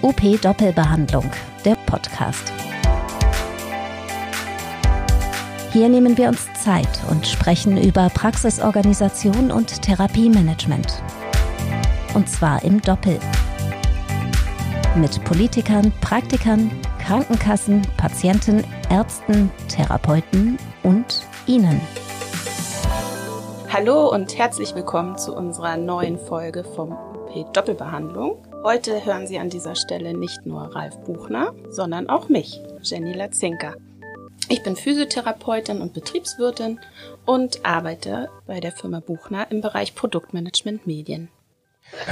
OP Doppelbehandlung, der Podcast. Hier nehmen wir uns Zeit und sprechen über Praxisorganisation und Therapiemanagement. Und zwar im Doppel. Mit Politikern, Praktikern, Krankenkassen, Patienten, Ärzten, Therapeuten und Ihnen. Hallo und herzlich willkommen zu unserer neuen Folge vom OP Doppelbehandlung. Heute hören Sie an dieser Stelle nicht nur Ralf Buchner, sondern auch mich, Jenny Latzinka. Ich bin Physiotherapeutin und Betriebswirtin und arbeite bei der Firma Buchner im Bereich Produktmanagement Medien.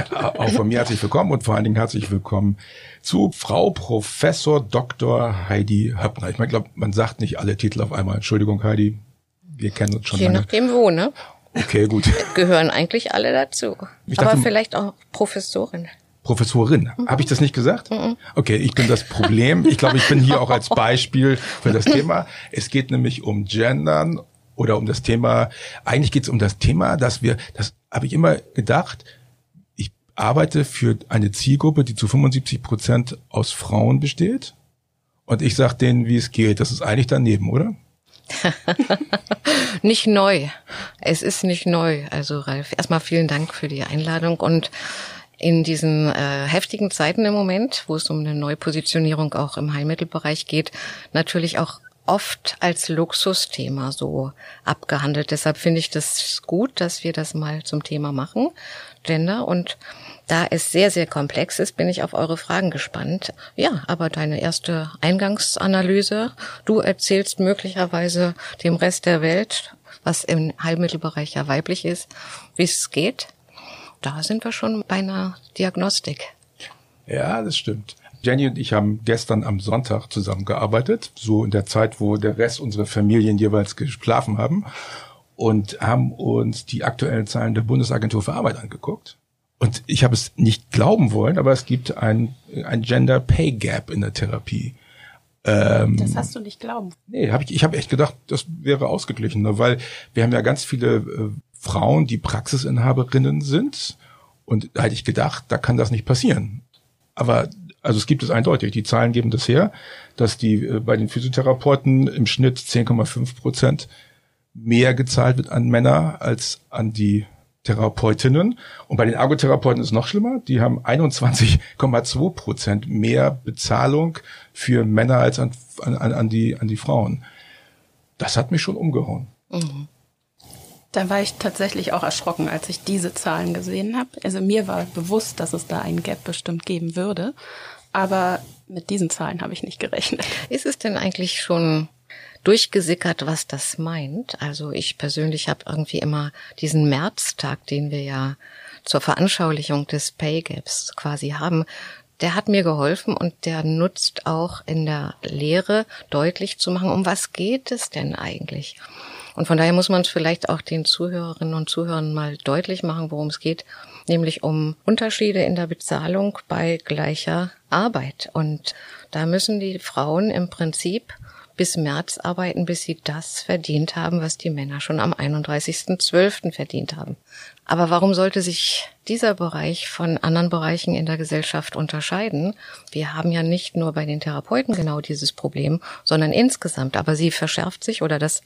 Auch von mir herzlich willkommen und vor allen Dingen herzlich willkommen zu Frau Professor Dr. Heidi Höppner. Ich meine, glaube, man sagt nicht alle Titel auf einmal. Entschuldigung, Heidi, wir kennen uns schon Je lange. nachdem wo, ne? Okay, gut. Gehören eigentlich alle dazu. Ich Aber dachte- vielleicht auch Professorin. Professorin. Habe ich das nicht gesagt? Okay, ich bin das Problem. Ich glaube, ich bin hier auch als Beispiel für das Thema. Es geht nämlich um Gendern oder um das Thema, eigentlich geht es um das Thema, dass wir, das habe ich immer gedacht, ich arbeite für eine Zielgruppe, die zu 75 Prozent aus Frauen besteht. Und ich sage denen, wie es geht. Das ist eigentlich daneben, oder? Nicht neu. Es ist nicht neu. Also Ralf, erstmal vielen Dank für die Einladung und in diesen äh, heftigen Zeiten im Moment, wo es um eine Neupositionierung auch im Heilmittelbereich geht, natürlich auch oft als Luxusthema so abgehandelt. Deshalb finde ich das gut, dass wir das mal zum Thema machen, Gender. Und da es sehr, sehr komplex ist, bin ich auf eure Fragen gespannt. Ja, aber deine erste Eingangsanalyse, du erzählst möglicherweise dem Rest der Welt, was im Heilmittelbereich ja weiblich ist, wie es geht. Da sind wir schon bei einer Diagnostik. Ja, das stimmt. Jenny und ich haben gestern am Sonntag zusammengearbeitet, so in der Zeit, wo der Rest unserer Familien jeweils geschlafen haben und haben uns die aktuellen Zahlen der Bundesagentur für Arbeit angeguckt. Und ich habe es nicht glauben wollen, aber es gibt ein, ein Gender Pay Gap in der Therapie. Das hast du nicht glauben. Nee, hab ich, ich habe echt gedacht, das wäre ausgeglichen, ne? weil wir haben ja ganz viele äh, Frauen, die Praxisinhaberinnen sind. Und da hätte ich gedacht, da kann das nicht passieren. Aber also es gibt es eindeutig. Die Zahlen geben das her, dass die äh, bei den Physiotherapeuten im Schnitt 10,5 Prozent mehr gezahlt wird an Männer als an die Therapeutinnen. Und bei den Ergotherapeuten ist es noch schlimmer. Die haben 21,2 Prozent mehr Bezahlung für Männer als an, an, an, die, an die Frauen. Das hat mich schon umgehauen. Da war ich tatsächlich auch erschrocken, als ich diese Zahlen gesehen habe. Also mir war bewusst, dass es da einen Gap bestimmt geben würde. Aber mit diesen Zahlen habe ich nicht gerechnet. Ist es denn eigentlich schon durchgesickert, was das meint? Also ich persönlich habe irgendwie immer diesen Märztag, den wir ja zur Veranschaulichung des Pay Gaps quasi haben, der hat mir geholfen und der nutzt auch in der Lehre deutlich zu machen, um was geht es denn eigentlich? Und von daher muss man es vielleicht auch den Zuhörerinnen und Zuhörern mal deutlich machen, worum es geht, nämlich um Unterschiede in der Bezahlung bei gleicher Arbeit. Und da müssen die Frauen im Prinzip bis März arbeiten, bis sie das verdient haben, was die Männer schon am 31.12. verdient haben. Aber warum sollte sich dieser Bereich von anderen Bereichen in der Gesellschaft unterscheiden? Wir haben ja nicht nur bei den Therapeuten genau dieses Problem, sondern insgesamt. Aber sie verschärft sich oder das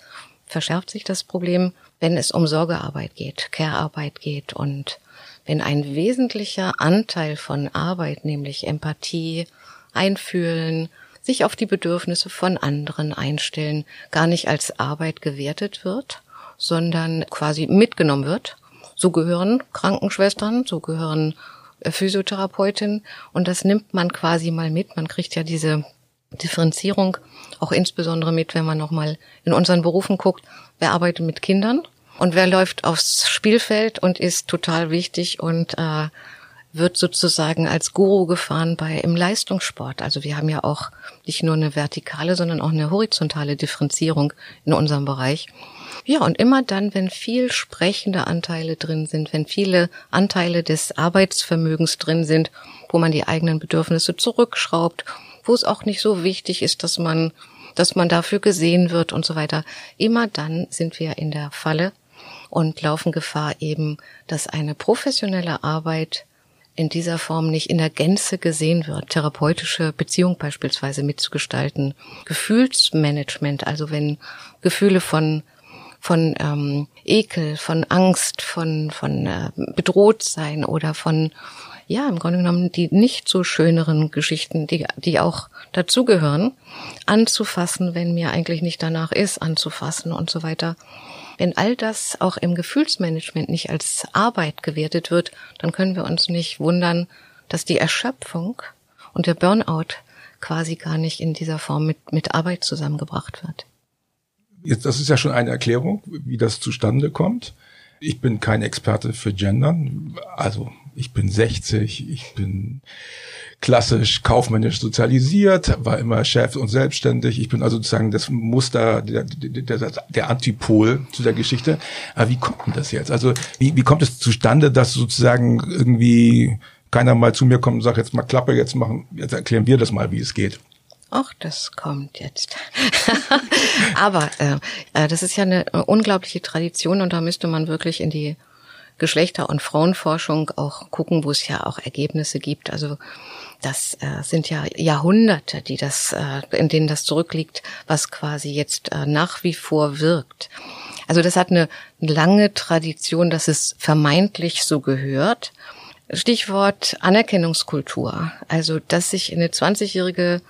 verschärft sich das Problem, wenn es um Sorgearbeit geht, Care-Arbeit geht und wenn ein wesentlicher Anteil von Arbeit, nämlich Empathie, Einfühlen, sich auf die Bedürfnisse von anderen einstellen, gar nicht als Arbeit gewertet wird, sondern quasi mitgenommen wird. So gehören Krankenschwestern, so gehören äh, Physiotherapeutinnen und das nimmt man quasi mal mit. Man kriegt ja diese Differenzierung auch insbesondere mit, wenn man nochmal in unseren Berufen guckt, wer arbeitet mit Kindern und wer läuft aufs Spielfeld und ist total wichtig und äh, wird sozusagen als Guru gefahren bei im Leistungssport. Also wir haben ja auch nicht nur eine vertikale, sondern auch eine horizontale Differenzierung in unserem Bereich. Ja, und immer dann, wenn viel sprechende Anteile drin sind, wenn viele Anteile des Arbeitsvermögens drin sind, wo man die eigenen Bedürfnisse zurückschraubt, wo es auch nicht so wichtig ist, dass man, dass man dafür gesehen wird und so weiter. Immer dann sind wir in der Falle und laufen Gefahr eben, dass eine professionelle Arbeit in dieser Form nicht in der Gänze gesehen wird. Therapeutische Beziehung beispielsweise mitzugestalten. Gefühlsmanagement, also wenn Gefühle von von ähm, Ekel, von Angst, von von äh, bedroht sein oder von ja, im Grunde genommen die nicht so schöneren Geschichten, die, die auch dazugehören, anzufassen, wenn mir eigentlich nicht danach ist, anzufassen und so weiter. Wenn all das auch im Gefühlsmanagement nicht als Arbeit gewertet wird, dann können wir uns nicht wundern, dass die Erschöpfung und der Burnout quasi gar nicht in dieser Form mit, mit Arbeit zusammengebracht wird. Jetzt, das ist ja schon eine Erklärung, wie das zustande kommt. Ich bin kein Experte für Gendern. Also ich bin 60, ich bin klassisch kaufmännisch sozialisiert, war immer Chef und selbstständig. Ich bin also sozusagen das Muster, der, der, der Antipol zu der Geschichte. Aber wie kommt denn das jetzt? Also wie, wie kommt es zustande, dass sozusagen irgendwie keiner mal zu mir kommt und sagt, jetzt mal Klappe, jetzt machen, jetzt erklären wir das mal, wie es geht. Ach, das kommt jetzt. Aber äh, äh, das ist ja eine unglaubliche Tradition und da müsste man wirklich in die Geschlechter- und Frauenforschung auch gucken, wo es ja auch Ergebnisse gibt. Also das äh, sind ja Jahrhunderte, die das, äh, in denen das zurückliegt, was quasi jetzt äh, nach wie vor wirkt. Also das hat eine lange Tradition, dass es vermeintlich so gehört. Stichwort Anerkennungskultur. Also, dass sich eine 20-jährige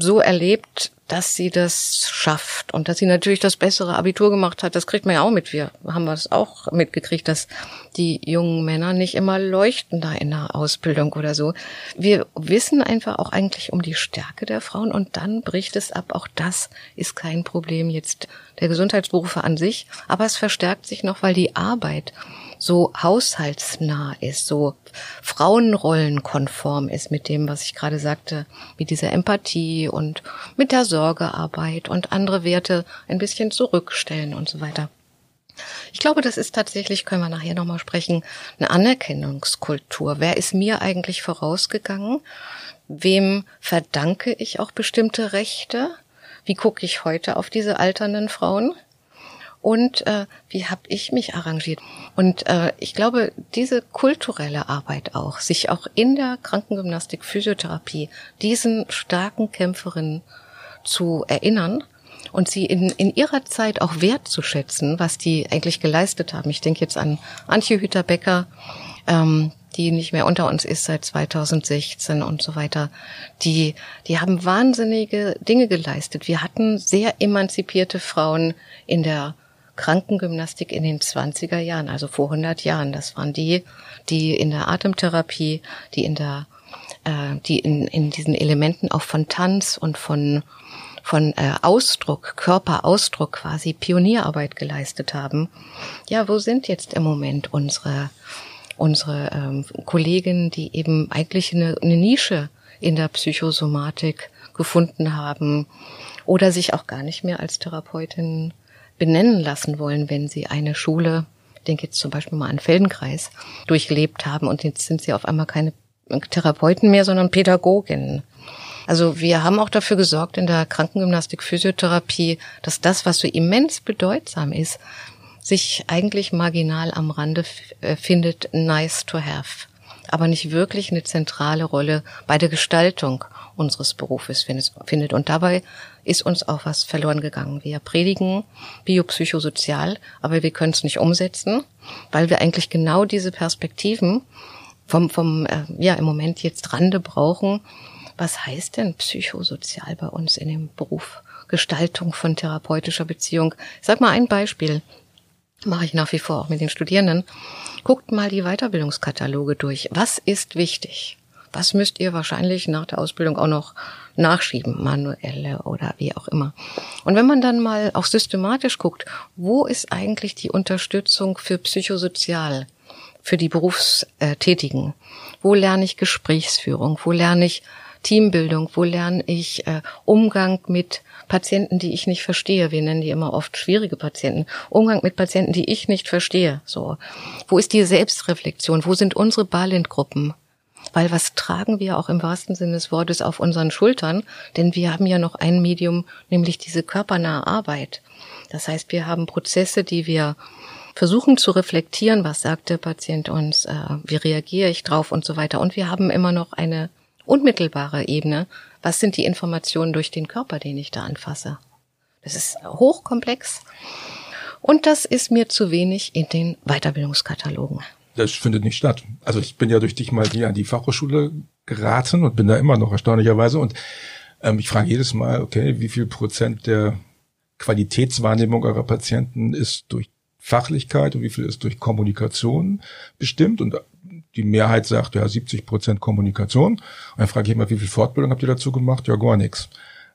so erlebt, dass sie das schafft und dass sie natürlich das bessere Abitur gemacht hat. Das kriegt man ja auch mit. Wir haben das auch mitgekriegt, dass die jungen Männer nicht immer leuchten da in der Ausbildung oder so. Wir wissen einfach auch eigentlich um die Stärke der Frauen und dann bricht es ab. Auch das ist kein Problem jetzt der Gesundheitsberufe an sich, aber es verstärkt sich noch, weil die Arbeit so haushaltsnah ist, so Frauenrollenkonform ist mit dem, was ich gerade sagte, mit dieser Empathie und mit der Sorgearbeit und andere Werte ein bisschen zurückstellen und so weiter. Ich glaube, das ist tatsächlich, können wir nachher nochmal sprechen, eine Anerkennungskultur. Wer ist mir eigentlich vorausgegangen? Wem verdanke ich auch bestimmte Rechte? Wie gucke ich heute auf diese alternden Frauen? Und äh, wie habe ich mich arrangiert. Und äh, ich glaube, diese kulturelle Arbeit auch, sich auch in der Krankengymnastik, Physiotherapie diesen starken Kämpferinnen zu erinnern und sie in, in ihrer Zeit auch wertzuschätzen, was die eigentlich geleistet haben. Ich denke jetzt an Antje Hüter-Becker, ähm, die nicht mehr unter uns ist seit 2016 und so weiter. Die, die haben wahnsinnige Dinge geleistet. Wir hatten sehr emanzipierte Frauen in der Krankengymnastik in den 20er Jahren, also vor 100 Jahren. Das waren die, die in der Atemtherapie, die in der, äh, die in, in diesen Elementen auch von Tanz und von von äh, Ausdruck, Körperausdruck quasi Pionierarbeit geleistet haben. Ja, wo sind jetzt im Moment unsere unsere ähm, Kolleginnen, die eben eigentlich eine, eine Nische in der Psychosomatik gefunden haben oder sich auch gar nicht mehr als Therapeutin benennen lassen wollen, wenn sie eine Schule, ich denke jetzt zum Beispiel mal an Feldenkreis, durchlebt haben und jetzt sind sie auf einmal keine Therapeuten mehr, sondern Pädagoginnen. Also wir haben auch dafür gesorgt in der Krankengymnastik Physiotherapie, dass das, was so immens bedeutsam ist, sich eigentlich marginal am Rande äh, findet, nice to have, aber nicht wirklich eine zentrale Rolle bei der Gestaltung unseres Berufes findet. Und dabei ist uns auch was verloren gegangen. Wir predigen biopsychosozial, aber wir können es nicht umsetzen, weil wir eigentlich genau diese Perspektiven vom, vom äh, ja im Moment jetzt Rande brauchen. Was heißt denn psychosozial bei uns in dem Beruf? Gestaltung von therapeutischer Beziehung. Ich sag mal ein Beispiel. Mache ich nach wie vor auch mit den Studierenden. Guckt mal die Weiterbildungskataloge durch. Was ist wichtig? Was müsst ihr wahrscheinlich nach der Ausbildung auch noch nachschieben, manuelle oder wie auch immer. Und wenn man dann mal auch systematisch guckt, wo ist eigentlich die Unterstützung für psychosozial, für die Berufstätigen? Wo lerne ich Gesprächsführung? Wo lerne ich Teambildung? Wo lerne ich äh, Umgang mit Patienten, die ich nicht verstehe? Wir nennen die immer oft schwierige Patienten. Umgang mit Patienten, die ich nicht verstehe. So. Wo ist die Selbstreflexion? Wo sind unsere Balint-Gruppen? Weil was tragen wir auch im wahrsten Sinne des Wortes auf unseren Schultern? Denn wir haben ja noch ein Medium, nämlich diese körpernahe Arbeit. Das heißt, wir haben Prozesse, die wir versuchen zu reflektieren, was sagt der Patient uns, äh, wie reagiere ich drauf und so weiter. Und wir haben immer noch eine unmittelbare Ebene. Was sind die Informationen durch den Körper, den ich da anfasse? Das ist hochkomplex. Und das ist mir zu wenig in den Weiterbildungskatalogen. Das findet nicht statt. Also ich bin ja durch dich mal hier an die Fachhochschule geraten und bin da immer noch erstaunlicherweise. Und ähm, ich frage jedes Mal, okay, wie viel Prozent der Qualitätswahrnehmung eurer Patienten ist durch Fachlichkeit und wie viel ist durch Kommunikation bestimmt? Und die Mehrheit sagt ja 70 Prozent Kommunikation. Und dann frage ich immer, wie viel Fortbildung habt ihr dazu gemacht? Ja, gar nichts.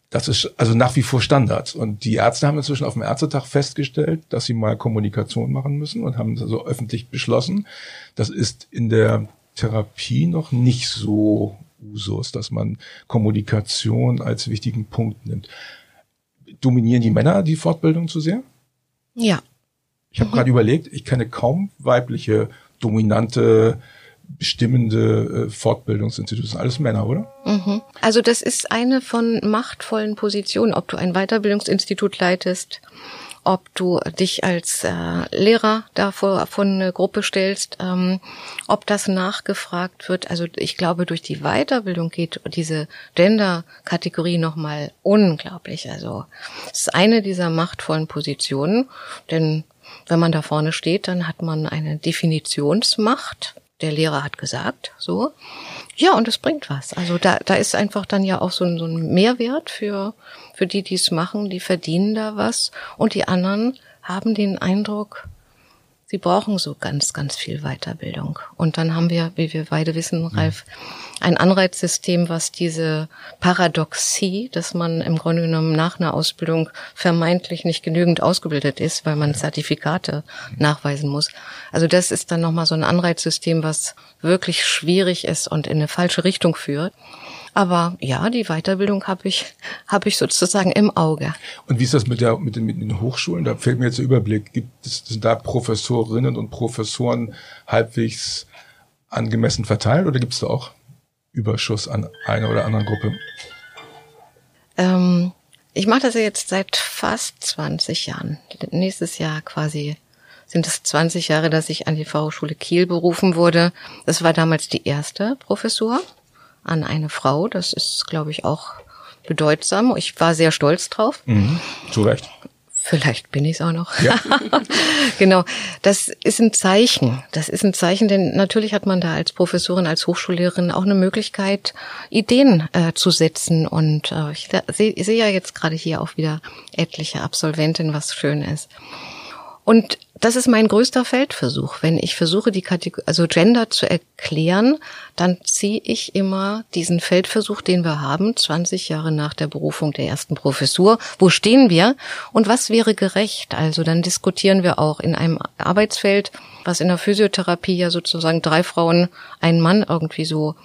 Das ist also nach wie vor Standard. Und die Ärzte haben inzwischen auf dem Ärztetag festgestellt, dass sie mal Kommunikation machen müssen und haben also öffentlich beschlossen. Das ist in der Therapie noch nicht so Usus, dass man Kommunikation als wichtigen Punkt nimmt. Dominieren die Männer die Fortbildung zu sehr? Ja. Ich habe mhm. gerade überlegt, ich kenne kaum weibliche dominante bestimmende äh, Fortbildungsinstitute alles Männer, oder? Mhm. Also das ist eine von machtvollen Positionen, ob du ein Weiterbildungsinstitut leitest, ob du dich als äh, Lehrer da vor, vor eine Gruppe stellst, ähm, ob das nachgefragt wird. Also ich glaube, durch die Weiterbildung geht diese Gender-Kategorie nochmal unglaublich. Also es ist eine dieser machtvollen Positionen, denn wenn man da vorne steht, dann hat man eine Definitionsmacht. Der Lehrer hat gesagt, so. Ja, und es bringt was. Also da, da ist einfach dann ja auch so ein, so ein Mehrwert für, für die, die es machen. Die verdienen da was. Und die anderen haben den Eindruck, sie brauchen so ganz, ganz viel Weiterbildung. Und dann haben wir, wie wir beide wissen, mhm. Ralf, ein Anreizsystem, was diese Paradoxie, dass man im Grunde genommen nach einer Ausbildung vermeintlich nicht genügend ausgebildet ist, weil man Zertifikate nachweisen muss. Also das ist dann nochmal so ein Anreizsystem, was wirklich schwierig ist und in eine falsche Richtung führt. Aber ja, die Weiterbildung habe ich, habe ich sozusagen im Auge. Und wie ist das mit, der, mit, den, mit den Hochschulen? Da fehlt mir jetzt der Überblick. Gibt es sind da Professorinnen und Professoren halbwegs angemessen verteilt oder gibt es da auch Überschuss an einer oder anderen Gruppe? Ähm, ich mache das ja jetzt seit fast 20 Jahren. Nächstes Jahr quasi sind es 20 Jahre, dass ich an die Fachhochschule Kiel berufen wurde. Das war damals die erste Professur an eine Frau. Das ist, glaube ich, auch bedeutsam. Ich war sehr stolz drauf. Mhm, zu Recht. Vielleicht bin ich es auch noch. Ja. genau. Das ist ein Zeichen. Das ist ein Zeichen, denn natürlich hat man da als Professorin, als Hochschullehrerin auch eine Möglichkeit, Ideen äh, zu setzen. Und äh, ich sehe seh ja jetzt gerade hier auch wieder etliche Absolventinnen, was schön ist. Und das ist mein größter Feldversuch. Wenn ich versuche, die Kategor also Gender zu erklären, dann ziehe ich immer diesen Feldversuch, den wir haben, 20 Jahre nach der Berufung der ersten Professur. Wo stehen wir? Und was wäre gerecht? Also dann diskutieren wir auch in einem Arbeitsfeld, was in der Physiotherapie ja sozusagen drei Frauen, ein Mann irgendwie so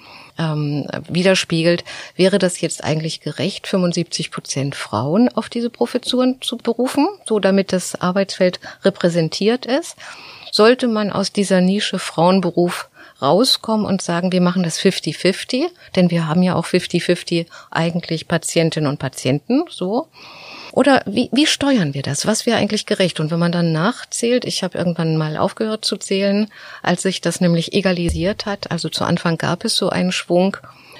ähm, widerspiegelt, wäre das jetzt eigentlich gerecht, 75 Prozent Frauen auf diese Professuren zu berufen, so damit das Arbeitsfeld repräsentiert ist? Sollte man aus dieser Nische Frauenberuf rauskommen und sagen, wir machen das 50-50, denn wir haben ja auch 50-50 eigentlich Patientinnen und Patienten, so. Oder wie, wie steuern wir das? Was wäre eigentlich gerecht? Und wenn man dann nachzählt, ich habe irgendwann mal aufgehört zu zählen, als sich das nämlich egalisiert hat. Also zu Anfang gab es so einen Schwung,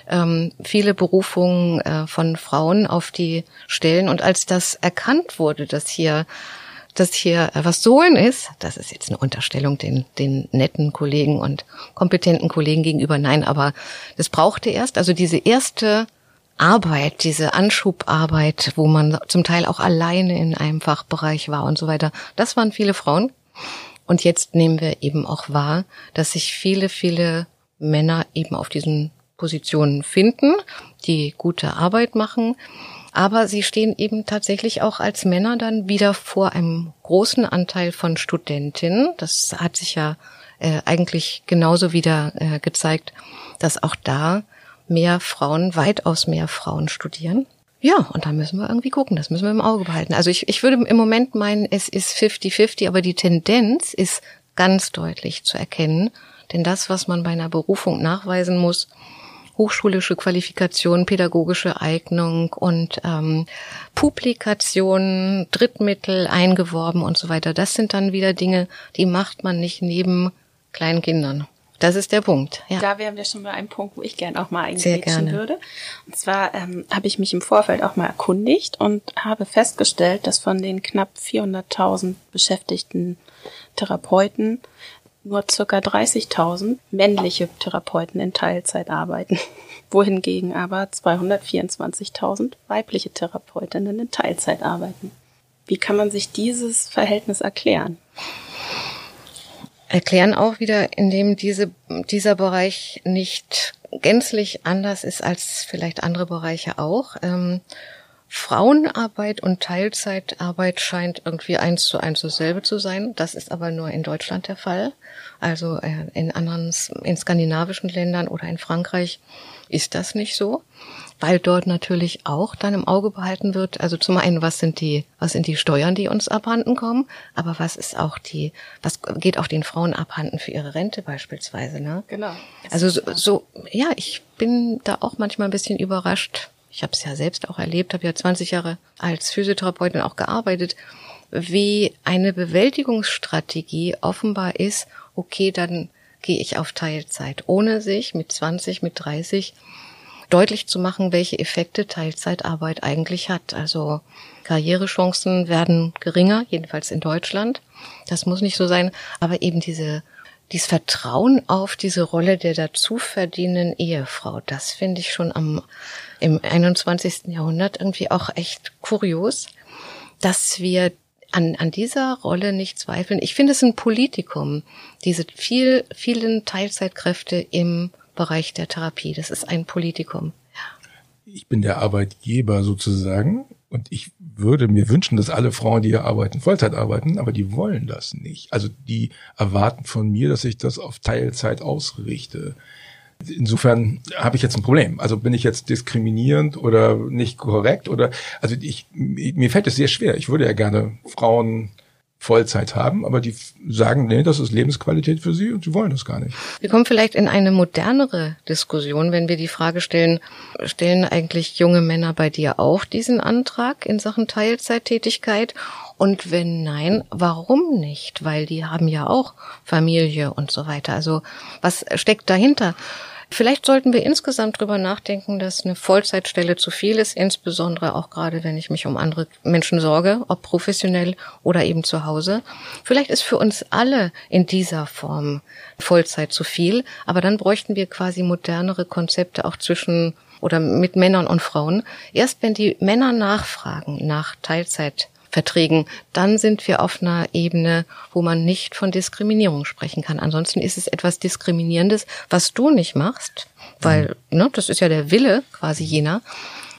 ähm, viele Berufungen äh, von Frauen auf die Stellen. Und als das erkannt wurde, dass hier dass hier was Sohlen ist, das ist jetzt eine Unterstellung den, den netten Kollegen und kompetenten Kollegen gegenüber. Nein, aber das brauchte erst, also diese erste Arbeit, diese Anschubarbeit, wo man zum Teil auch alleine in einem Fachbereich war und so weiter, das waren viele Frauen. Und jetzt nehmen wir eben auch wahr, dass sich viele, viele Männer eben auf diesen Positionen finden, die gute Arbeit machen. Aber sie stehen eben tatsächlich auch als Männer dann wieder vor einem großen Anteil von Studentinnen. Das hat sich ja äh, eigentlich genauso wieder äh, gezeigt, dass auch da mehr Frauen, weitaus mehr Frauen studieren. Ja, und da müssen wir irgendwie gucken, das müssen wir im Auge behalten. Also ich, ich würde im Moment meinen, es ist 50-50, aber die Tendenz ist ganz deutlich zu erkennen. Denn das, was man bei einer Berufung nachweisen muss, hochschulische Qualifikation, pädagogische Eignung und ähm, Publikationen, Drittmittel eingeworben und so weiter. Das sind dann wieder Dinge, die macht man nicht neben kleinen Kindern. Das ist der Punkt. Ja. Da wären wir schon bei einem Punkt, wo ich gern auch mal eingrätschen gerne. würde. Und zwar ähm, habe ich mich im Vorfeld auch mal erkundigt und habe festgestellt, dass von den knapp 400.000 beschäftigten Therapeuten nur circa 30.000 männliche Therapeuten in Teilzeit arbeiten, wohingegen aber 224.000 weibliche Therapeutinnen in Teilzeit arbeiten. Wie kann man sich dieses Verhältnis erklären? erklären auch wieder, indem diese, dieser Bereich nicht gänzlich anders ist als vielleicht andere Bereiche auch. Ähm, Frauenarbeit und Teilzeitarbeit scheint irgendwie eins zu eins dasselbe zu sein. Das ist aber nur in Deutschland der Fall. Also äh, in anderen, in skandinavischen Ländern oder in Frankreich ist das nicht so, weil dort natürlich auch dann im Auge behalten wird. Also zum einen, was sind die, was sind die Steuern, die uns abhanden kommen, aber was ist auch die, was geht auch den Frauen abhanden für ihre Rente beispielsweise, ne? Genau. Also so, so ja, ich bin da auch manchmal ein bisschen überrascht. Ich habe es ja selbst auch erlebt, habe ja 20 Jahre als Physiotherapeutin auch gearbeitet, wie eine Bewältigungsstrategie offenbar ist, okay, dann gehe ich auf Teilzeit, ohne sich mit 20, mit 30 deutlich zu machen, welche Effekte Teilzeitarbeit eigentlich hat. Also Karrierechancen werden geringer, jedenfalls in Deutschland. Das muss nicht so sein, aber eben diese dieses Vertrauen auf diese Rolle der dazu verdienenden Ehefrau, das finde ich schon am, im 21. Jahrhundert irgendwie auch echt kurios, dass wir an, an dieser Rolle nicht zweifeln. Ich finde es ein Politikum, diese viel, vielen Teilzeitkräfte im Bereich der Therapie. Das ist ein Politikum. Ich bin der Arbeitgeber sozusagen und ich würde mir wünschen, dass alle Frauen, die hier arbeiten, Vollzeit arbeiten, aber die wollen das nicht. Also die erwarten von mir, dass ich das auf Teilzeit ausrichte. Insofern habe ich jetzt ein Problem. Also bin ich jetzt diskriminierend oder nicht korrekt oder also ich mir fällt es sehr schwer. Ich würde ja gerne Frauen Vollzeit haben, aber die sagen, nee, das ist Lebensqualität für sie und sie wollen das gar nicht. Wir kommen vielleicht in eine modernere Diskussion, wenn wir die Frage stellen, stellen eigentlich junge Männer bei dir auch diesen Antrag in Sachen Teilzeittätigkeit? Und wenn nein, warum nicht? Weil die haben ja auch Familie und so weiter. Also was steckt dahinter? Vielleicht sollten wir insgesamt drüber nachdenken, dass eine Vollzeitstelle zu viel ist, insbesondere auch gerade, wenn ich mich um andere Menschen sorge, ob professionell oder eben zu Hause. Vielleicht ist für uns alle in dieser Form Vollzeit zu viel, aber dann bräuchten wir quasi modernere Konzepte auch zwischen oder mit Männern und Frauen. Erst wenn die Männer nachfragen nach Teilzeit Verträgen, dann sind wir auf einer Ebene, wo man nicht von Diskriminierung sprechen kann. Ansonsten ist es etwas Diskriminierendes, was du nicht machst, weil ne, das ist ja der Wille quasi jener,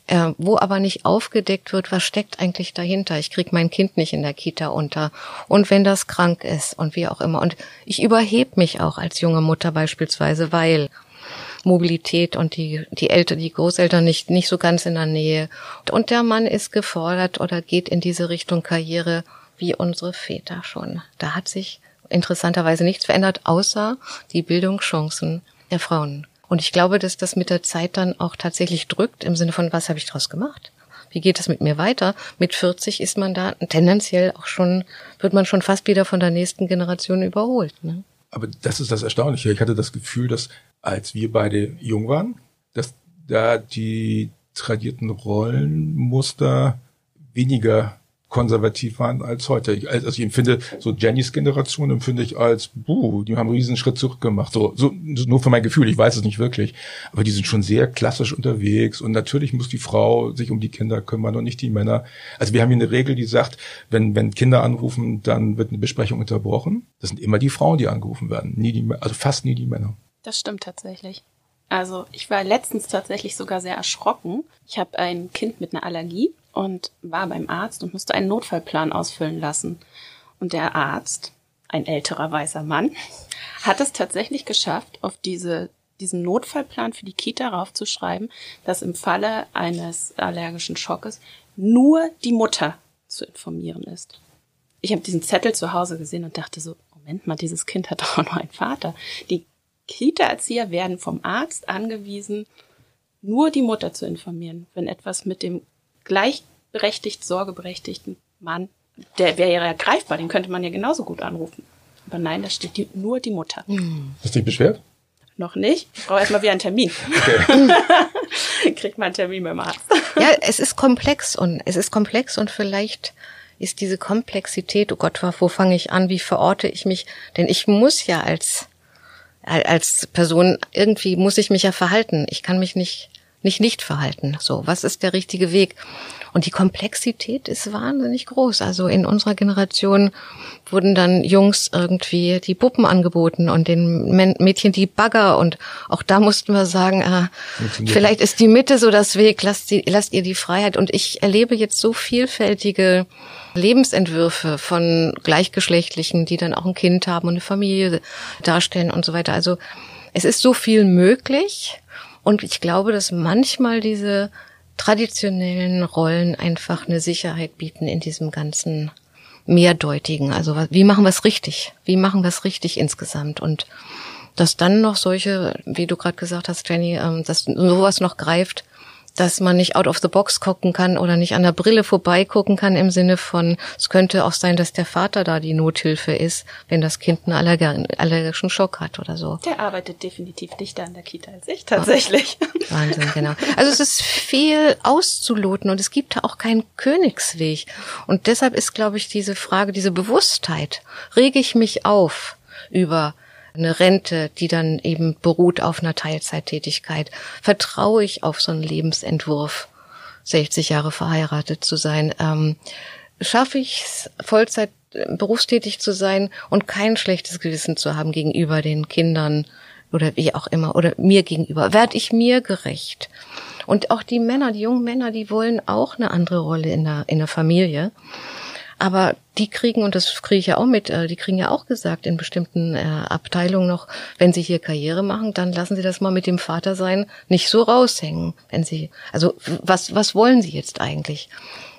äh, wo aber nicht aufgedeckt wird, was steckt eigentlich dahinter. Ich krieg mein Kind nicht in der Kita unter und wenn das krank ist und wie auch immer. Und ich überhebe mich auch als junge Mutter beispielsweise, weil Mobilität und die, die Eltern, die Großeltern nicht, nicht so ganz in der Nähe. Und der Mann ist gefordert oder geht in diese Richtung Karriere wie unsere Väter schon. Da hat sich interessanterweise nichts verändert, außer die Bildungschancen der Frauen. Und ich glaube, dass das mit der Zeit dann auch tatsächlich drückt, im Sinne von, was habe ich daraus gemacht? Wie geht es mit mir weiter? Mit 40 ist man da tendenziell auch schon, wird man schon fast wieder von der nächsten Generation überholt. Ne? Aber das ist das Erstaunliche. Ich hatte das Gefühl, dass als wir beide jung waren, dass da die tradierten Rollenmuster weniger konservativ waren als heute. Ich, also ich empfinde so Jennys Generation empfinde ich als, buh, die haben einen riesen Schritt zurück gemacht. So, so nur für mein Gefühl, ich weiß es nicht wirklich, aber die sind schon sehr klassisch unterwegs und natürlich muss die Frau sich um die Kinder kümmern und nicht die Männer. Also wir haben hier eine Regel, die sagt, wenn wenn Kinder anrufen, dann wird eine Besprechung unterbrochen. Das sind immer die Frauen, die angerufen werden, nie die, also fast nie die Männer. Das stimmt tatsächlich. Also ich war letztens tatsächlich sogar sehr erschrocken. Ich habe ein Kind mit einer Allergie und war beim Arzt und musste einen Notfallplan ausfüllen lassen. Und der Arzt, ein älterer weißer Mann, hat es tatsächlich geschafft, auf diese, diesen Notfallplan für die Kita raufzuschreiben, dass im Falle eines allergischen Schockes nur die Mutter zu informieren ist. Ich habe diesen Zettel zu Hause gesehen und dachte so, Moment mal, dieses Kind hat doch auch noch einen Vater. Die Kita-Erzieher werden vom Arzt angewiesen, nur die Mutter zu informieren, wenn etwas mit dem gleichberechtigt, sorgeberechtigten Mann, der wäre ja greifbar, den könnte man ja genauso gut anrufen. Aber nein, da steht die, nur die Mutter. Hm. Hast du dich beschwert? Noch nicht. Ich brauche erstmal wieder einen Termin. Okay. Kriegt mal einen Termin beim Arzt. Ja, es ist komplex und es ist komplex und vielleicht ist diese Komplexität, oh Gott, wo fange ich an, wie verorte ich mich? Denn ich muss ja als, als Person, irgendwie muss ich mich ja verhalten. Ich kann mich nicht, nicht nicht verhalten. So, was ist der richtige Weg? Und die Komplexität ist wahnsinnig groß. Also in unserer Generation wurden dann Jungs irgendwie die Puppen angeboten und den Mädchen die Bagger. Und auch da mussten wir sagen, äh, vielleicht ist die Mitte so das Weg, lasst, die, lasst ihr die Freiheit. Und ich erlebe jetzt so vielfältige Lebensentwürfe von Gleichgeschlechtlichen, die dann auch ein Kind haben und eine Familie darstellen und so weiter. Also es ist so viel möglich. Und ich glaube, dass manchmal diese traditionellen Rollen einfach eine Sicherheit bieten in diesem ganzen mehrdeutigen. Also wie machen wir es richtig? Wie machen wir es richtig insgesamt? Und dass dann noch solche, wie du gerade gesagt hast, Jenny, ähm, dass sowas noch greift, dass man nicht out of the box gucken kann oder nicht an der Brille vorbeigucken kann im Sinne von, es könnte auch sein, dass der Vater da die Nothilfe ist, wenn das Kind einen allerg allergischen Schock hat oder so. Der arbeitet definitiv dichter an der Kita als ich tatsächlich. Wahnsinn, genau. Also es ist viel auszuloten und es gibt da auch keinen Königsweg. Und deshalb ist, glaube ich, diese Frage, diese Bewusstheit, rege ich mich auf über eine Rente, die dann eben beruht auf einer Teilzeittätigkeit? Vertraue ich auf so einen Lebensentwurf, 60 Jahre verheiratet zu sein? Ähm, schaffe ich es, Vollzeit äh, berufstätig zu sein und kein schlechtes Gewissen zu haben gegenüber den Kindern oder wie auch immer oder mir gegenüber? Werd ich mir gerecht? Und auch die Männer, die jungen Männer, die wollen auch eine andere Rolle in der, in der Familie. Aber die kriegen, und das kriege ich ja auch mit, äh, die kriegen ja auch gesagt in bestimmten äh, Abteilungen noch, wenn sie hier Karriere machen, dann lassen sie das mal mit dem Vater sein nicht so raushängen. Wenn sie, also was, was wollen sie jetzt eigentlich?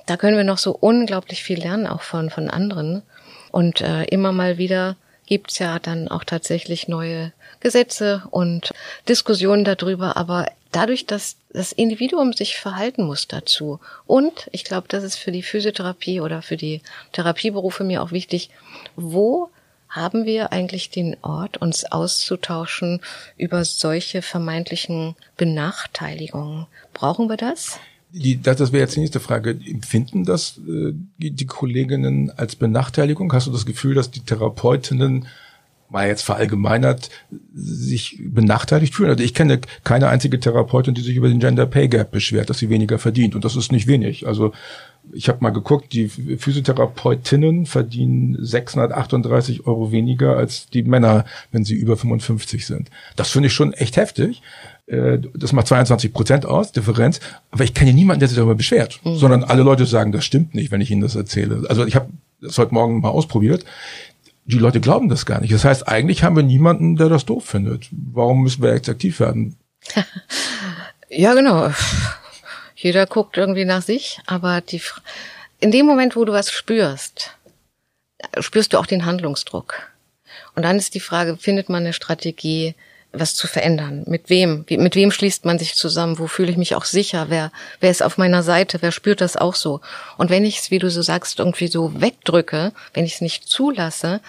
Da können wir noch so unglaublich viel lernen, auch von, von anderen. Und äh, immer mal wieder gibt's ja dann auch tatsächlich neue Gesetze und Diskussionen darüber, aber dadurch, dass das Individuum sich verhalten muss dazu. Und ich glaube, das ist für die Physiotherapie oder für die Therapieberufe mir auch wichtig, wo haben wir eigentlich den Ort, uns auszutauschen über solche vermeintlichen Benachteiligungen? Brauchen wir das? Die, das, das wäre jetzt die nächste Frage. Empfinden das äh, die Kolleginnen als Benachteiligung? Hast du das Gefühl, dass die Therapeutinnen mal jetzt verallgemeinert, sich benachteiligt fühlen. Also ich kenne keine einzige Therapeutin, die sich über den Gender Pay Gap beschwert, dass sie weniger verdient. Und das ist nicht wenig. Also ich habe mal geguckt, die Physiotherapeutinnen verdienen 638 Euro weniger als die Männer, wenn sie über 55 sind. Das finde ich schon echt heftig. Äh, das macht 22 Prozent aus, Differenz. Aber ich kenne niemanden, der sich darüber beschwert, mhm. sondern alle Leute sagen, das stimmt nicht, wenn ich ihnen das erzähle. Also ich habe das heute Morgen mal ausprobiert die Leute glauben das gar nicht. Das heißt, eigentlich haben wir niemanden, der das doof findet. Warum müssen wir jetzt aktiv werden? ja, genau. Jeder guckt irgendwie nach sich, aber die, in dem Moment, wo du was spürst, spürst du auch den Handlungsdruck. Und dann ist die Frage, findet man eine Strategie, was zu verändern. Mit wem? Wie, mit wem schließt man sich zusammen? Wo fühle ich mich auch sicher? Wer, wer ist auf meiner Seite? Wer spürt das auch so? Und wenn ich es, wie du so sagst, irgendwie so wegdrücke, wenn ich es nicht zulasse,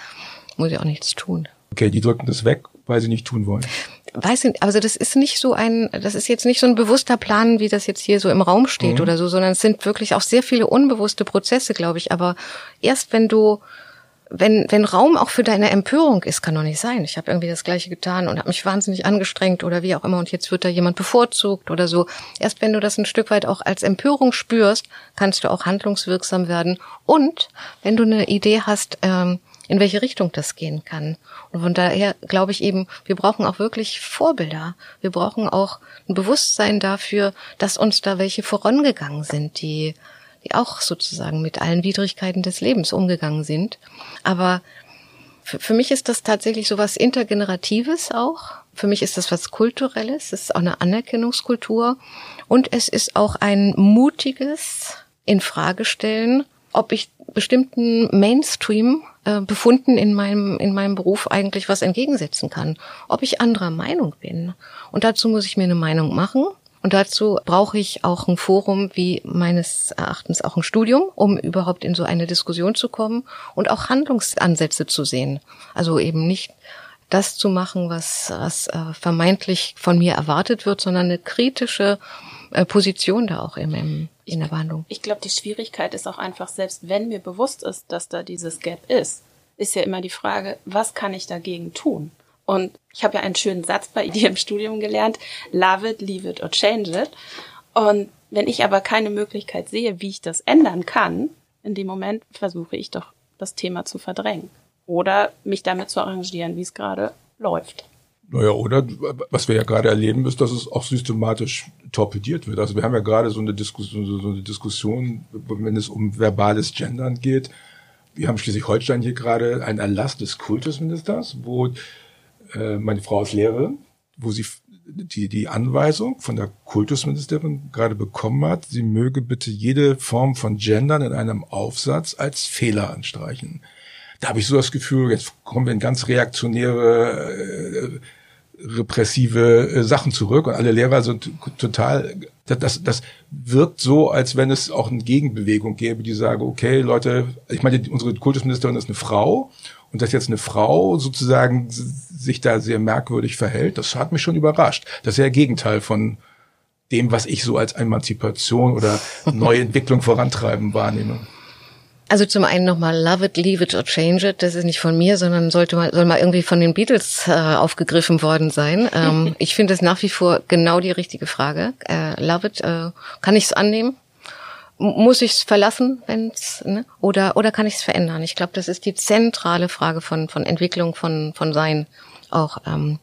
muss ich auch nichts tun. Okay, die drücken das weg, weil sie nicht tun wollen. Weiß nicht, also das ist nicht so ein, das ist jetzt nicht so ein bewusster Plan, wie das jetzt hier so im Raum steht mhm. oder so, sondern es sind wirklich auch sehr viele unbewusste Prozesse, glaube ich. Aber erst wenn du wenn, wenn Raum auch für deine Empörung ist, kann doch nicht sein. Ich habe irgendwie das Gleiche getan und habe mich wahnsinnig angestrengt oder wie auch immer und jetzt wird da jemand bevorzugt oder so. Erst wenn du das ein Stück weit auch als Empörung spürst, kannst du auch handlungswirksam werden. Und wenn du eine Idee hast, ähm, in welche Richtung das gehen kann. Und von daher glaube ich eben, wir brauchen auch wirklich Vorbilder. Wir brauchen auch ein Bewusstsein dafür, dass uns da welche vorangegangen sind, die die auch sozusagen mit allen Widrigkeiten des Lebens umgegangen sind. Aber für, für mich ist das tatsächlich so was Intergeneratives auch. Für mich ist das was Kulturelles, es ist auch eine Anerkennungskultur und es ist auch ein mutiges Infragestellen, ob ich bestimmten Mainstream äh, befunden in meinem in meinem Beruf eigentlich was entgegensetzen kann, ob ich anderer Meinung bin. Und dazu muss ich mir eine Meinung machen Und dazu brauche ich auch ein Forum wie meines Erachtens auch ein Studium, um überhaupt in so eine Diskussion zu kommen und auch Handlungsansätze zu sehen. Also eben nicht das zu machen, was, was äh, vermeintlich von mir erwartet wird, sondern eine kritische äh, Position da auch im, im, in der Behandlung. Ich glaube, die Schwierigkeit ist auch einfach, selbst wenn mir bewusst ist, dass da dieses Gap ist, ist ja immer die Frage, was kann ich dagegen tun? Und ich habe ja einen schönen Satz bei dir im Studium gelernt, love it, leave it or change it. Und wenn ich aber keine Möglichkeit sehe, wie ich das ändern kann, in dem Moment versuche ich doch das Thema zu verdrängen oder mich damit zu arrangieren, wie es gerade läuft. Naja, oder was wir ja gerade erleben, ist, dass es auch systematisch torpediert wird. Also wir haben ja gerade so eine Diskussion, so eine Diskussion, wenn es um verbales Gendern geht. Wir haben Schleswig-Holstein hier gerade einen Erlass des Kultusministers, wo äh, meine Frau ist Lehrerin, wo sie die, die Anweisung von der Kultusministerin gerade bekommen hat, sie möge bitte jede Form von Gendern in einem Aufsatz als Fehler anstreichen. Da habe ich so das Gefühl, jetzt kommen wir in ganz reaktionäre, äh, repressive äh, Sachen zurück und alle Lehrer sind total, das, das wirkt so, als wenn es auch eine Gegenbewegung gäbe, die sage, okay, Leute, ich meine, unsere Kultusministerin ist eine Frau und dass jetzt eine Frau sozusagen sich da sehr merkwürdig verhält, das hat mich schon überrascht. Das ist ja Gegenteil von dem, was ich so als Emanzipation oder neue Entwicklung vorantreiben wahrnehme. Also zum einen nochmal Love it, leave it or change it. Das ist nicht von mir, sondern sollte mal, soll mal irgendwie von den Beatles äh, aufgegriffen worden sein. Ähm, ich finde es nach wie vor genau die richtige Frage. Äh, love it, äh, kann ich es annehmen? Muss ich es verlassen, wenn's, ne? oder oder kann ich es verändern? Ich glaube, das ist die zentrale Frage von von Entwicklung von von Sein, auch ähm,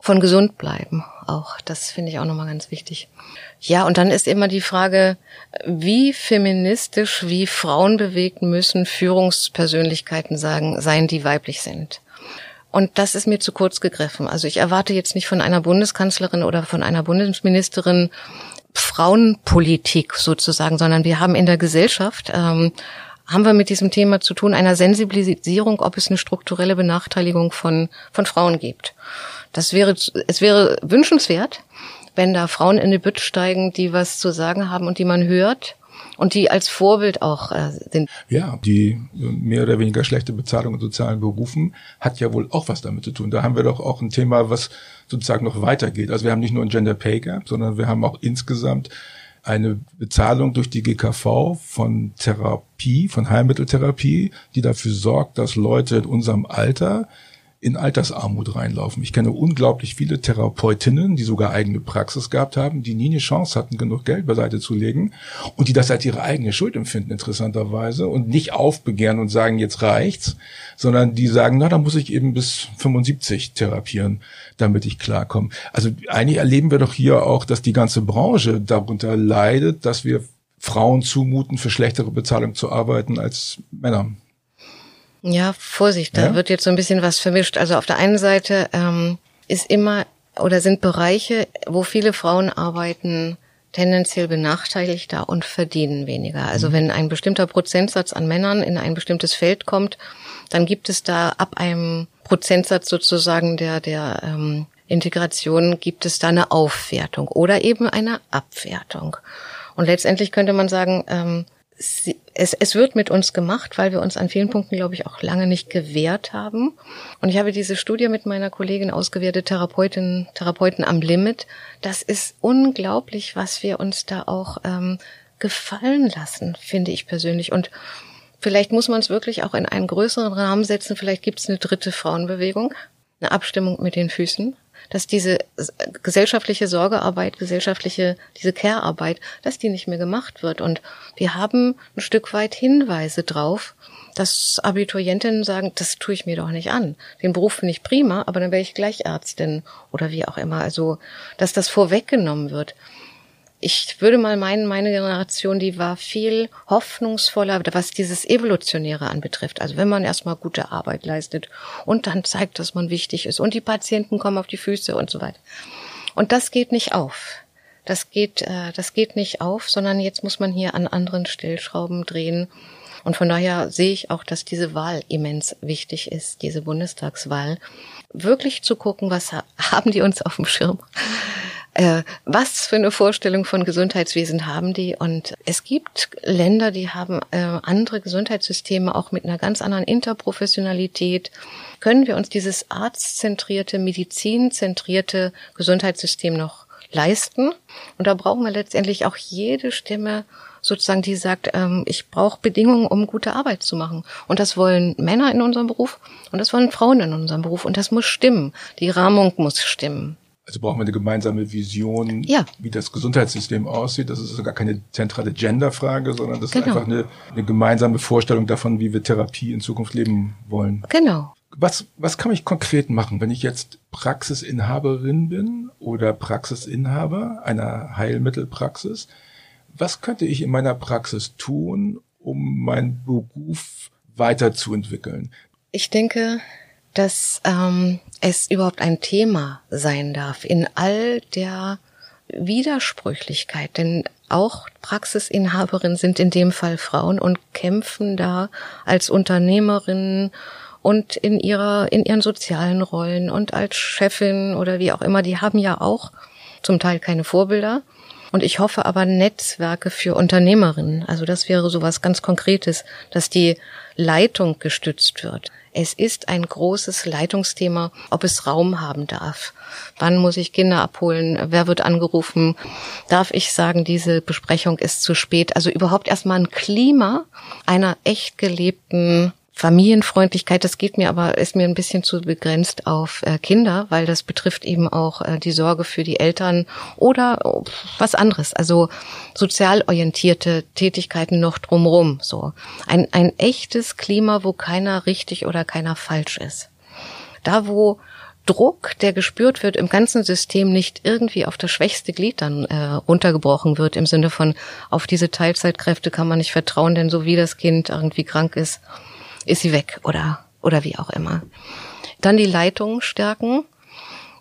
von gesund bleiben. Auch das finde ich auch nochmal ganz wichtig. Ja, und dann ist immer die Frage, wie feministisch, wie frauenbewegt müssen Führungspersönlichkeiten sagen, sein, die weiblich sind. Und das ist mir zu kurz gegriffen. Also ich erwarte jetzt nicht von einer Bundeskanzlerin oder von einer Bundesministerin Frauenpolitik sozusagen, sondern wir haben in der Gesellschaft ähm, haben wir mit diesem Thema zu tun, einer Sensibilisierung, ob es eine strukturelle Benachteiligung von, von Frauen gibt. Das wäre, es wäre wünschenswert, wenn da Frauen in die Bütt steigen, die was zu sagen haben und die man hört und die als Vorbild auch äh, sind. Ja, die mehr oder weniger schlechte Bezahlung in sozialen Berufen hat ja wohl auch was damit zu tun. Da haben wir doch auch ein Thema, was sozusagen noch weitergeht. Also wir haben nicht nur ein Gender Pay Gap, sondern wir haben auch insgesamt eine Bezahlung durch die GKV von Therapie, von Heilmitteltherapie, die dafür sorgt, dass Leute in unserem Alter in Altersarmut reinlaufen. Ich kenne unglaublich viele Therapeutinnen, die sogar eigene Praxis gehabt haben, die nie eine Chance hatten, genug Geld beiseite zu legen und die das als ihre eigene Schuld empfinden, interessanterweise, und nicht aufbegehren und sagen, jetzt reicht's, sondern die sagen, na, da muss ich eben bis 75 therapieren, damit ich klarkomme. Also eigentlich erleben wir doch hier auch, dass die ganze Branche darunter leidet, dass wir Frauen zumuten, für schlechtere Bezahlung zu arbeiten als Männer. Ja, Vorsicht, da ja? wird jetzt so ein bisschen was vermischt. Also auf der einen Seite ähm, ist immer oder sind Bereiche, wo viele Frauen arbeiten, tendenziell benachteiligter und verdienen weniger. Also mhm. wenn ein bestimmter Prozentsatz an Männern in ein bestimmtes Feld kommt, dann gibt es da ab einem Prozentsatz sozusagen der der ähm, Integration gibt es da eine Aufwertung oder eben eine Abwertung. Und letztendlich könnte man sagen, ähm, es, es wird mit uns gemacht, weil wir uns an vielen Punkten, glaube ich, auch lange nicht gewehrt haben. Und ich habe diese Studie mit meiner Kollegin ausgewertet, Therapeutin, Therapeuten am Limit. Das ist unglaublich, was wir uns da auch ähm, gefallen lassen, finde ich persönlich. Und vielleicht muss man es wirklich auch in einen größeren Rahmen setzen. Vielleicht gibt es eine dritte Frauenbewegung, eine Abstimmung mit den Füßen dass diese gesellschaftliche Sorgearbeit, gesellschaftliche, diese Care-Arbeit, dass die nicht mehr gemacht wird. Und wir haben ein Stück weit Hinweise drauf, dass Abiturientinnen sagen, das tue ich mir doch nicht an. Den Beruf finde ich prima, aber dann wäre ich gleich Ärztin oder wie auch immer. Also, dass das vorweggenommen wird ich würde mal meinen, meine Generation, die war viel hoffnungsvoller, was dieses Evolutionäre anbetrifft. Also wenn man erstmal gute Arbeit leistet und dann zeigt, dass man wichtig ist und die Patienten kommen auf die Füße und so weiter. Und das geht nicht auf. Das geht, äh, das geht nicht auf, sondern jetzt muss man hier an anderen Stellschrauben drehen. Und von daher sehe ich auch, dass diese Wahl immens wichtig ist, diese Bundestagswahl. Wirklich zu gucken, was haben die uns auf dem Schirm? Äh, was für eine Vorstellung von Gesundheitswesen haben die? Und es gibt Länder, die haben äh, andere Gesundheitssysteme auch mit einer ganz anderen Interprofessionalität. Können wir uns dieses arztzentrierte, medizinzentrierte Gesundheitssystem noch leisten? Und da brauchen wir letztendlich auch jede Stimme sozusagen, die sagt, ähm, ich brauche Bedingungen, um gute Arbeit zu machen. Und das wollen Männer in unserem Beruf und das wollen Frauen in unserem Beruf. Und das muss stimmen. Die Rahmung muss stimmen. Also brauchen wir eine gemeinsame Vision, ja. wie das Gesundheitssystem aussieht. Das ist sogar keine zentrale Genderfrage, sondern das genau. ist einfach eine, eine gemeinsame Vorstellung davon, wie wir Therapie in Zukunft leben wollen. Genau. Was, was kann ich konkret machen, wenn ich jetzt Praxisinhaberin bin oder Praxisinhaber einer Heilmittelpraxis? Was könnte ich in meiner Praxis tun, um meinen Beruf weiterzuentwickeln? Ich denke, dass ähm, es überhaupt ein Thema sein darf in all der Widersprüchlichkeit, denn auch Praxisinhaberinnen sind in dem Fall Frauen und kämpfen da als Unternehmerinnen und in ihrer in ihren sozialen Rollen und als Chefin oder wie auch immer, die haben ja auch zum Teil keine Vorbilder und ich hoffe aber Netzwerke für Unternehmerinnen. Also das wäre sowas ganz Konkretes, dass die Leitung gestützt wird. Es ist ein großes Leitungsthema, ob es Raum haben darf. Wann muss ich Kinder abholen? Wer wird angerufen? Darf ich sagen, diese Besprechung ist zu spät? Also überhaupt erstmal ein Klima einer echt gelebten Familienfreundlichkeit, das geht mir aber, ist mir ein bisschen zu begrenzt auf äh, Kinder, weil das betrifft eben auch äh, die Sorge für die Eltern oder oh, was anderes. Also sozial orientierte Tätigkeiten noch drumrum, so. Ein, ein echtes Klima, wo keiner richtig oder keiner falsch ist. Da, wo Druck, der gespürt wird im ganzen System, nicht irgendwie auf das schwächste Glied dann äh, runtergebrochen wird, im Sinne von, auf diese Teilzeitkräfte kann man nicht vertrauen, denn so wie das Kind irgendwie krank ist, ist sie weg oder, oder wie auch immer. Dann die Leitung stärken.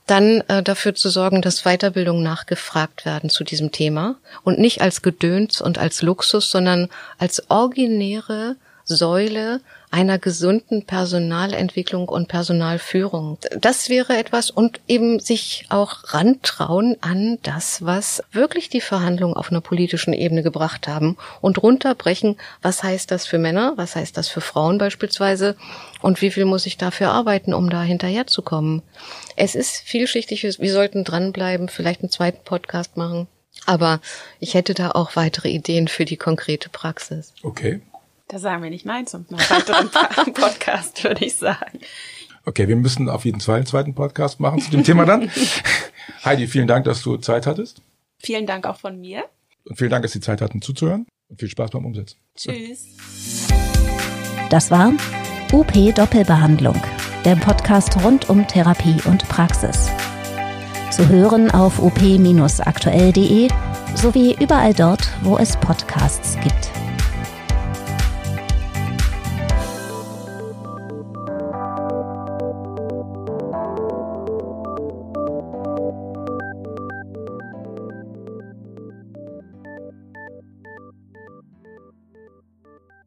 Dann äh, dafür zu sorgen, dass Weiterbildung nachgefragt werden zu diesem Thema und nicht als Gedöns und als Luxus, sondern als originäre Säule einer gesunden Personalentwicklung und Personalführung. Das wäre etwas und eben sich auch rantrauen an das, was wirklich die Verhandlungen auf einer politischen Ebene gebracht haben und runterbrechen, was heißt das für Männer, was heißt das für Frauen beispielsweise und wie viel muss ich dafür arbeiten, um da hinterherzukommen. Es ist vielschichtig, wir sollten dranbleiben, vielleicht einen zweiten Podcast machen. Aber ich hätte da auch weitere Ideen für die konkrete Praxis. Okay. Da sagen wir nicht Nein zum weiteren Podcast, würde ich sagen. Okay, wir müssen auf jeden Fall einen zweiten Podcast machen zu dem Thema dann. Heidi, vielen Dank, dass du Zeit hattest. Vielen Dank auch von mir. Und vielen Dank, dass Sie Zeit hatten zuzuhören. Und viel Spaß beim Umsetzen. Tschüss. Das war UP Doppelbehandlung, der Podcast rund um Therapie und Praxis. Zu hören auf up-aktuell.de sowie überall dort, wo es Podcasts gibt.